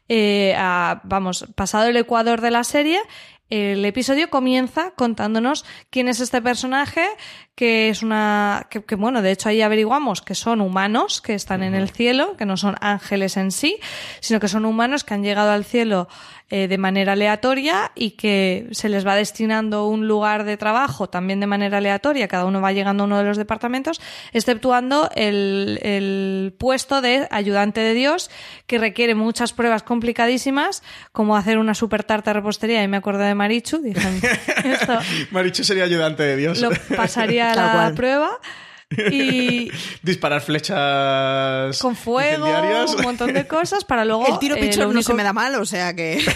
eh, vamos, pasado el ecuador de la serie, el episodio comienza contándonos quién es este personaje, que es una. Que, que, bueno, de hecho ahí averiguamos que son humanos que están en el cielo, que no son ángeles en sí, sino que son humanos que han llegado al cielo eh, de manera aleatoria y que se les va destinando un lugar de trabajo también de manera aleatoria, cada uno va llegando a uno de los departamentos, exceptuando el, el puesto de ayudante de Dios, que requiere muchas pruebas complicadísimas, como hacer una super tarta de repostería, y me acordé de Marichu, dije, esto [laughs] Marichu sería ayudante de Dios. lo pasaría a [laughs] la prueba. Y [laughs] Disparar flechas con fuego, un montón de cosas para [laughs] luego. El tiro eh, pichón no único- se me da mal, o sea que. [laughs]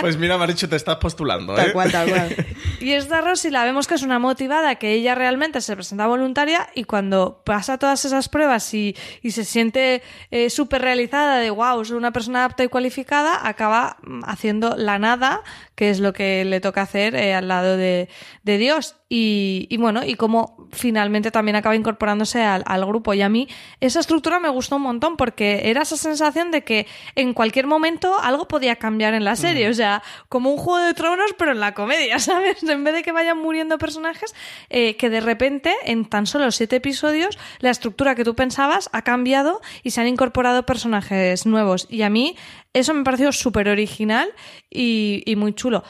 Pues mira, Marichu, te estás postulando, ¿eh? tal cual, tal cual. Y esta Rosy la vemos que es una motivada, que ella realmente se presenta voluntaria y cuando pasa todas esas pruebas y, y se siente eh, súper realizada de wow, soy una persona apta y cualificada, acaba mm, haciendo la nada, que es lo que le toca hacer eh, al lado de, de Dios. Y, y bueno, y como finalmente también acaba incorporándose al, al grupo. Y a mí esa estructura me gustó un montón porque era esa sensación de que en cualquier momento algo podía cambiar en la serie. O sea, como un juego de tronos, pero en la comedia, [laughs] ¿sabes? En vez de que vayan muriendo personajes, eh, que de repente, en tan solo siete episodios, la estructura que tú pensabas ha cambiado y se han incorporado personajes nuevos. Y a mí eso me pareció súper original y, y muy chulo.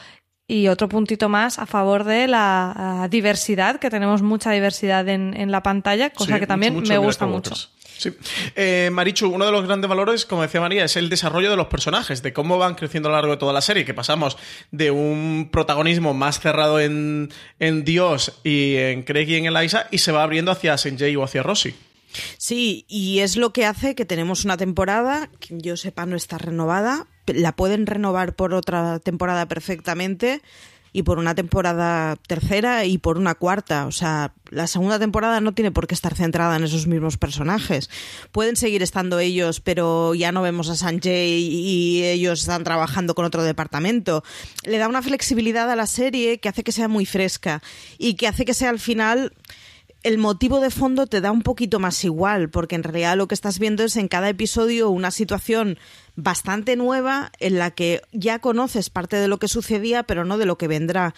Y otro puntito más a favor de la diversidad, que tenemos mucha diversidad en, en la pantalla, cosa Sí, que también mucho, me gusta mucho. Sí. Eh, Marichu, uno de los grandes valores, como decía María, es el desarrollo de los personajes, de cómo van creciendo a lo largo de toda la serie, que pasamos de un protagonismo más cerrado en, en Dios y en Craig y en Eliza, y se va abriendo hacia Senjay o hacia Rosy. Sí, y es lo que hace que tenemos una temporada que yo sepa no está renovada. La pueden renovar por otra temporada perfectamente y por una temporada tercera y por una cuarta. O sea, la segunda temporada no tiene por qué estar centrada en esos mismos personajes. Pueden seguir estando ellos, pero ya no vemos a Sanjay y ellos están trabajando con otro departamento. Le da una flexibilidad a la serie que hace que sea muy fresca y que hace que sea al final el motivo de fondo te da un poquito más igual, porque en realidad lo que estás viendo es en cada episodio una situación bastante nueva en la que ya conoces parte de lo que sucedía, pero no de lo que vendrá.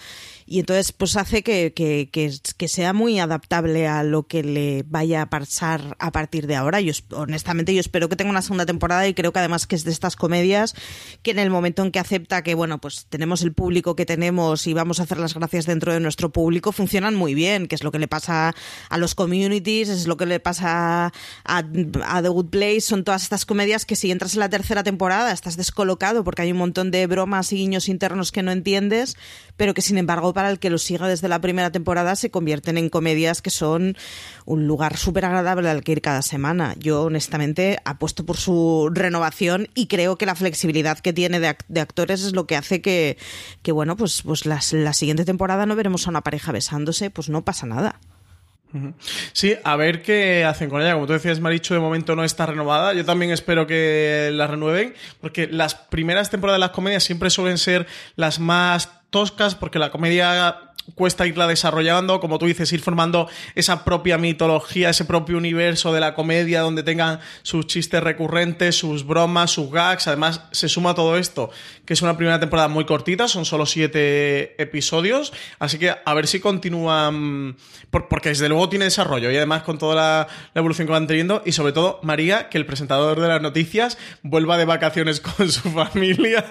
Y entonces, pues hace que, que, que, que sea muy adaptable a lo que le vaya a pasar a partir de ahora. Yo, es- honestamente, yo espero que tenga una segunda temporada y creo que además que es de estas comedias que en el momento en que acepta que, bueno, pues tenemos el público que tenemos y vamos a hacer las gracias dentro de nuestro público, funcionan muy bien, que es lo que le pasa a los communities, es lo que le pasa a, The Good Place, son todas estas comedias que si entras en la tercera temporada estás descolocado porque hay un montón de bromas y guiños internos que no entiendes, pero que sin embargo para el que lo siga desde la primera temporada se convierten en comedias que son un lugar súper agradable al que ir cada semana. Yo honestamente apuesto por su renovación y creo que la flexibilidad que tiene de, ac- de actores es lo que hace que, que bueno, pues, pues las- la siguiente temporada no veremos a una pareja besándose, pues no pasa nada. Sí, a ver qué hacen con ella. Como tú decías, Marichu, de momento no está renovada. Yo también espero que la renueven, porque las primeras temporadas de las comedias siempre suelen ser las más toscas, porque la comedia cuesta irla desarrollando, como tú dices, ir formando esa propia mitología, ese propio universo de la comedia donde tengan sus chistes recurrentes, sus bromas, sus gags. Además, se suma todo esto, que es una primera temporada muy cortita, son solo siete episodios, así que a ver si continúan, por- porque desde luego tiene desarrollo y además con toda la, la evolución que van teniendo y sobre todo María, que el presentador de las noticias vuelva de vacaciones [laughs] con su familia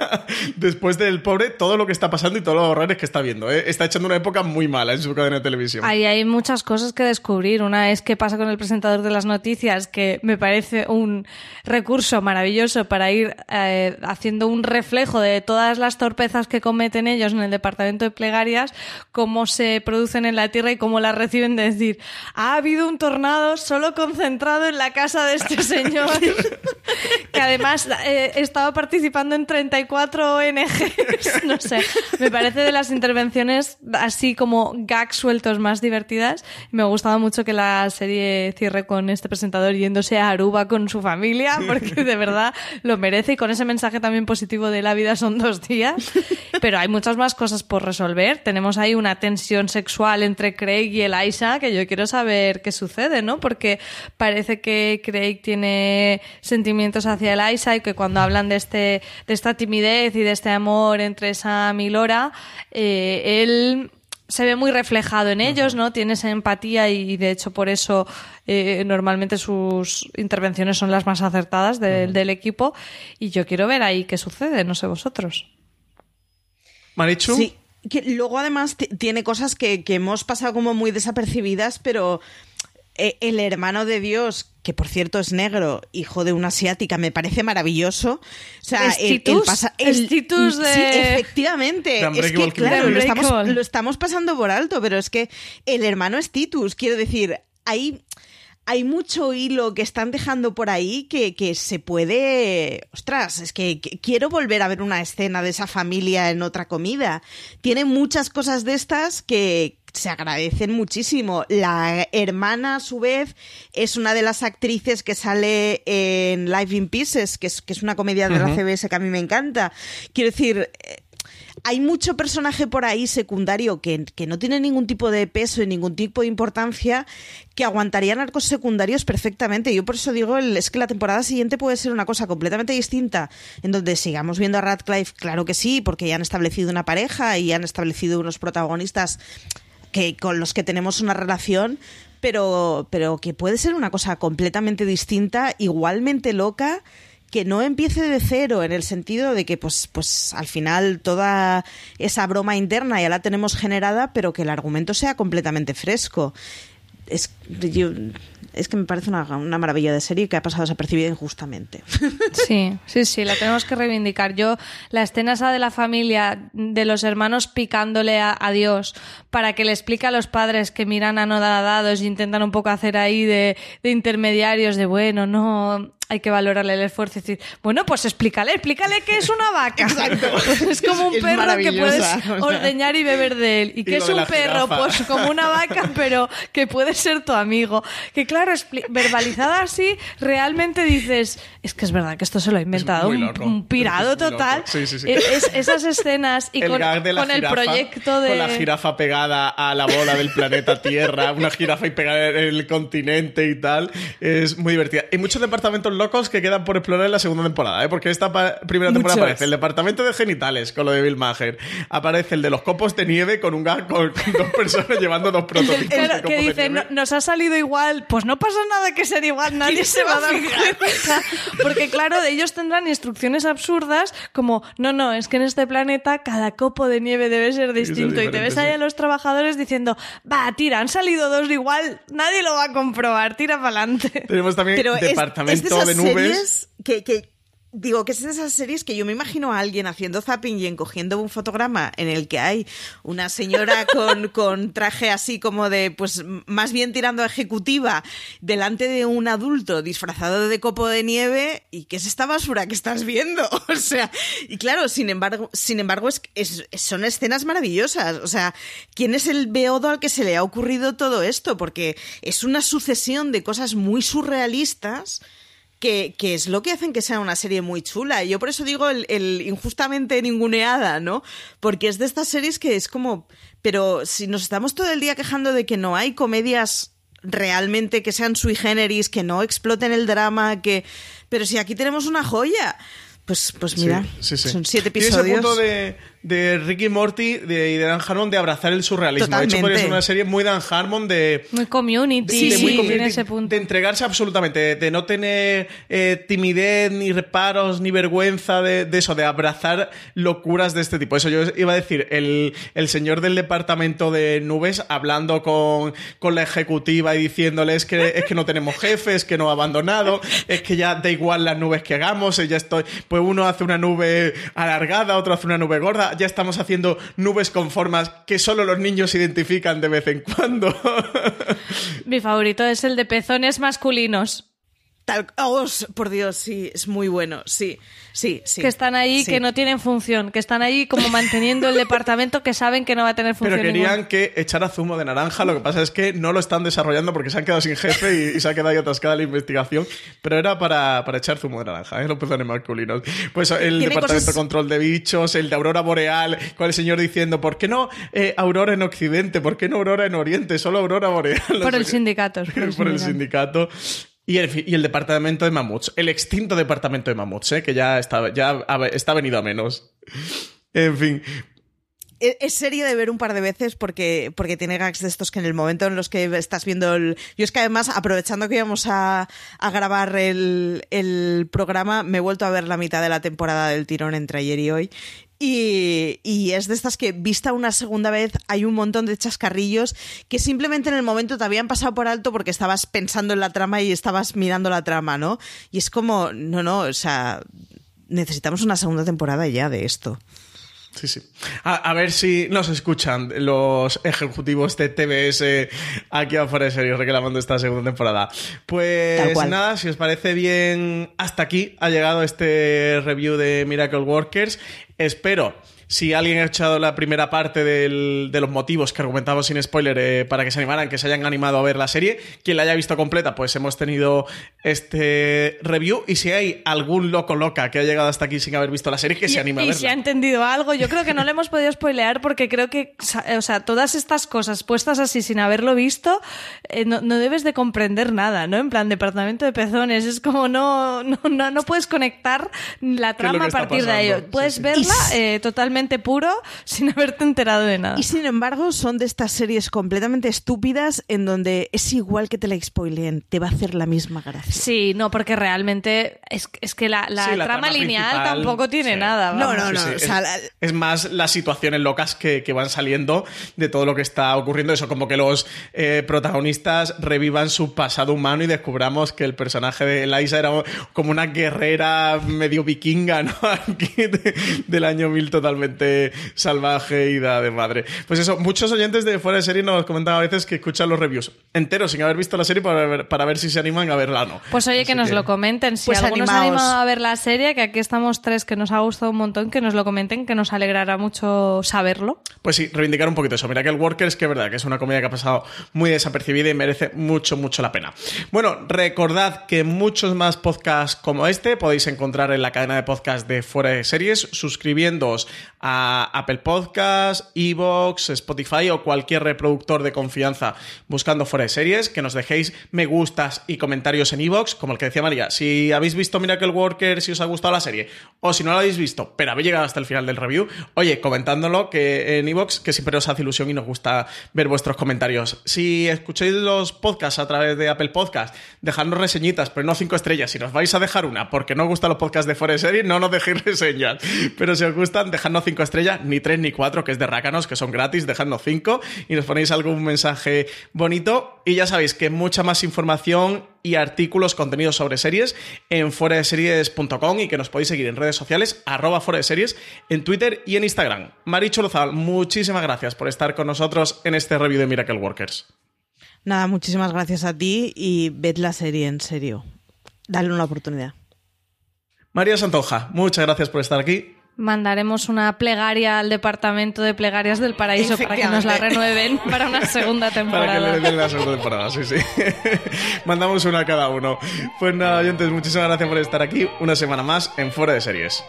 después del pobre todo lo que está pasando y todos los horrores que está viendo. ¿eh? Está echando una época muy mala en su cadena de televisión. Ahí hay muchas cosas que descubrir. Una es qué pasa con el presentador de las noticias, que me parece un recurso maravilloso para ir eh, haciendo un reflejo de todas las torpezas que cometen ellos en el departamento de plegarias, cómo se producen en la Tierra y cómo las reciben de decir, ha habido un tornado solo concentrado en la casa de este [laughs] señor, que además eh, estaba participando en 34 ONGs. [laughs] No sé, me parece de las intervenciones así como gags sueltos más divertidas. Me ha gustado mucho que la serie cierre con este presentador yéndose a Aruba con su familia, porque de verdad lo merece y con ese mensaje también positivo de la vida son dos días. Pero hay muchas más cosas por resolver. Tenemos ahí una tensión sexual entre Craig y Eliza que yo quiero saber qué sucede, ¿no? Porque parece que Craig tiene sentimientos hacia Eliza y que cuando hablan de este de esta timidez y de este amor entre Sam y Laura, eh, él se ve muy reflejado en ellos, ¿no? Tiene esa empatía y de hecho por eso eh, normalmente sus intervenciones son las más acertadas del- del equipo y yo quiero ver ahí qué sucede, no sé vosotros. Marichu. Sí, que luego además ti- tiene cosas que, que hemos pasado como muy desapercibidas, pero eh, el hermano de Dios, que por cierto es negro, hijo de una asiática, me parece maravilloso. O sea, Es el, el Titus, pasa- es el- Titus Sí, de- efectivamente. De Es que, claro, lo estamos, lo estamos pasando por alto, pero es que el hermano es Titus. Quiero decir, hay hay mucho hilo que están dejando por ahí que, que se puede... Ostras, es que, que quiero volver a ver una escena de esa familia en otra comida. Tiene muchas cosas de estas que se agradecen muchísimo. La hermana, a su vez, es una de las actrices que sale en Life in Pieces, que es, que es una comedia de la CBS que a mí me encanta. Quiero decir... eh, hay mucho personaje por ahí secundario que, que no tiene ningún tipo de peso y ningún tipo de importancia que aguantarían arcos secundarios perfectamente. Yo por eso digo, el- es que la temporada siguiente puede ser una cosa completamente distinta, en donde sigamos viendo a Radcliffe, claro que sí, porque ya han establecido una pareja y han establecido unos protagonistas que, con los que tenemos una relación, pero, pero que puede ser una cosa completamente distinta, igualmente loca, que no empiece de cero, en el sentido de que, pues, pues al final toda esa broma interna ya la tenemos generada, pero que el argumento sea completamente fresco. Es, es que me parece una, una maravilla de serie que ha pasado desapercibida injustamente. [laughs] Sí, sí, sí, la tenemos que reivindicar. Yo, la escena esa de la familia, de los hermanos picándole a, a Dios para que le explique a los padres que miran anodadados y intentan un poco hacer ahí de, de intermediarios, de bueno, no, hay que valorarle el esfuerzo y decir, bueno, pues explícale, explícale que es una vaca. Pues [laughs] es como un Es perro que puedes ordeñar y beber de él. Y que es un perro, jirafa. pues como una vaca, [laughs] pero que puede ser tu amigo. Que claro, verbalizada así, realmente dices, es que es verdad que esto se lo ha inventado un, loco. un pirado total. Sí, sí, sí. Es- esas escenas y el con, el proyecto de... Con la jirafa pegada a la bola del planeta Tierra, una jirafa y pegada en el continente y tal, es muy divertida. Hay muchos departamentos locos que quedan por explorar en la segunda temporada, ¿eh? porque esta pa- primera temporada Muchos. aparece el departamento de genitales con lo de Bill Maher, aparece el de los copos de nieve con un con, con [laughs] dos personas llevando dos prototipos de Claro, que de dice, nieve. "No- nos ha salido igual, pues no pasa nada que ser igual, nadie se va a dar cuenta. Porque claro, ellos tendrán instrucciones absurdas como, no, no, es que en este planeta cada copo de nieve debe ser distinto. y te ves ahí sí. a los trabajadores diciendo, va, tira, han salido dos igual, nadie lo va a comprobar, tira para adelante. Tenemos también Pero departamento es, de, esas de nubes. series que, que Digo que es de esas series que yo me imagino a alguien haciendo zapping y encogiendo un fotograma en el que hay una señora [laughs] con, con traje así como de, pues más bien tirando a ejecutiva, delante de un adulto disfrazado de copo de nieve y ¿qué es esta basura que estás viendo? [laughs] O sea, y claro, sin embargo, sin embargo es, es- son escenas maravillosas. O sea, ¿quién es el beodo al que se le ha ocurrido todo esto? Porque es una sucesión de cosas muy surrealistas que, que es lo que hacen que sea una serie muy chula. Y yo por eso digo el, el injustamente ninguneada, ¿no? Porque es de estas series que es como. Pero si nos estamos todo el día quejando de que no hay comedias realmente que sean sui generis, que no exploten el drama, que. Pero si aquí tenemos una joya. Pues, pues mira, Sí, sí, sí. son siete Tiene episodios. ese punto de, de Ricky Morty de, y de Dan Harmon de abrazar el surrealismo. De hecho, podría ser Totalmente. una serie muy Dan Harmon de, Muy community, de sí, muy tiene community, ese punto. de entregarse absolutamente, de, de no tener eh, timidez, ni reparos, ni vergüenza de, de eso, de abrazar locuras de este tipo. Eso yo iba a decir, el, el señor del departamento de nubes hablando con, con la ejecutiva y diciéndoles que es que no tenemos jefes, que no ha abandonado, es que ya da igual las nubes que hagamos, eh, ya estoy, pues uno hace una nube alargada, otro hace una nube gorda, ya estamos haciendo nubes con formas que solo los niños identifican de vez en cuando. Mi favorito es el de pezones masculinos. Tal, oh, por Dios, sí, es muy bueno. Sí, sí, sí. que están ahí, Sí. que no tienen función, que están ahí como manteniendo el [laughs] departamento que saben que no va a tener Pero función querían ninguna. que echara zumo de naranja. Lo que pasa es que no lo están desarrollando porque se han quedado sin jefe y, y se ha quedado ahí atascada la investigación. Pero era para, para echar zumo de naranja, ¿eh? los pezones masculinos. Pues el departamento cosas- de control de bichos, el de Aurora Boreal, con el señor diciendo, ¿por qué no eh, Aurora en Occidente? ¿Por qué no Aurora en Oriente? Solo Aurora Boreal. [laughs] [laughs] Por el sindicato. Por el por el sindicato. Y el, y el departamento de mamuts, el extinto departamento de mamuts, ¿eh? que ya está, ya está venido a menos. En fin, Es es serie de ver un par de veces porque, porque tiene gags de estos que en el momento en los que estás viendo el... Yo es que además, aprovechando que íbamos a, a grabar el, el programa, me he vuelto a ver la mitad de la temporada del tirón entre ayer y hoy. Y, y es de estas que, vista una segunda vez, hay un montón de chascarrillos que simplemente en el momento te habían pasado por alto porque estabas pensando en la trama y estabas mirando la trama, ¿no? Y es como, no, no, o sea, necesitamos una segunda temporada ya de esto. Sí, sí. A, a ver si nos escuchan los ejecutivos de TBS aquí afuera de serio reclamando esta segunda temporada. Pues nada, si os parece bien, hasta aquí ha llegado este review de Miracle Workers. Espero. Si alguien ha echado la primera parte del- de los motivos que argumentamos sin spoiler eh, para que se animaran, que se hayan animado a ver la serie, quien la haya visto completa, pues hemos tenido este review. Y si hay algún loco loca que ha llegado hasta aquí sin haber visto la serie, que se anime a y verla. si ha entendido algo, yo creo que no le hemos podido spoilear porque creo que, o sea, todas estas cosas puestas así sin haberlo visto, eh, no, no debes de comprender nada, ¿no? En plan, departamento de pezones, es como no, no, no, no puedes conectar la ¿Qué es lo trama a partir de pasando? ello. Puedes Sí, sí. verla [laughs] eh, totalmente puro sin haberte enterado de nada. Y sin embargo, son de estas series completamente estúpidas en donde es igual que te la spoileen, te va a hacer la misma gracia. Sí, no, porque realmente es, es que la, la Sí, la trama, lineal tampoco tiene sí. nada. No, vamos. no, no. sí, o es, sea, la- es más las situaciones locas que, que van saliendo de todo lo que está ocurriendo. Eso, como que los eh, protagonistas revivan su pasado humano y descubramos que el personaje de Eliza era como una guerrera medio vikinga, ¿no? [laughs] Aquí de- del año 1000 totalmente salvaje y da de madre. Pues eso, muchos oyentes de fuera de serie nos comentan a veces que escuchan los reviews enteros sin haber visto la serie para ver, para ver si se animan a verla o no. Pues oye, Así que nos lo comenten. Si Pues alguno se animado a ver la serie, que aquí estamos tres, que nos ha gustado un montón, que nos lo comenten, que nos alegrará mucho saberlo. Pues sí, reivindicar un poquito eso. Mira que el Workers, que es verdad que es una comedia que ha pasado muy desapercibida y merece mucho, mucho la pena. Bueno, recordad que muchos más podcasts como este podéis encontrar en la cadena de podcast de Fuera de Series, suscribiéndoos a Apple Podcasts, Evox, Spotify o cualquier reproductor de confianza buscando Fuera de Series, que nos dejéis me gustas y comentarios en Evox, como el que decía María. Si habéis visto Miracle Workers, si os ha gustado la serie, o si no la habéis visto, pero habéis llegado hasta el final del review, oye, comentándolo que en Evox, que siempre os hace ilusión y nos gusta ver vuestros comentarios. Si escucháis los podcasts a través de Apple Podcast, dejadnos reseñitas, pero no cinco estrellas. Si nos vais a dejar una porque no os gustan los podcasts de Fuera de Serie, no nos dejéis reseñas. Pero si os gustan, dejadnos cinco cinco estrellas, ni tres ni cuatro, que es de rácanos, que son gratis, dejadnos cinco y nos ponéis algún mensaje bonito. Y ya sabéis que mucha más información y artículos, contenidos sobre series en foradeseries.com y que nos podéis seguir en redes sociales, arroba fuera de series, en Twitter y en Instagram. Maricho Lozal, muchísimas gracias por estar con nosotros en este review de Miracle Workers. Nada, muchísimas gracias a ti y ved la serie en serio. Dale una oportunidad. María Santoja, muchas gracias por estar aquí. Mandaremos una plegaria al departamento de plegarias del paraíso para que nos la renueven para una segunda temporada. Para que le den la segunda temporada, sí, sí. [laughs] Mandamos una a cada uno. Pues nada, oyentes, muchísimas gracias por estar aquí una semana más en Fuera de Series.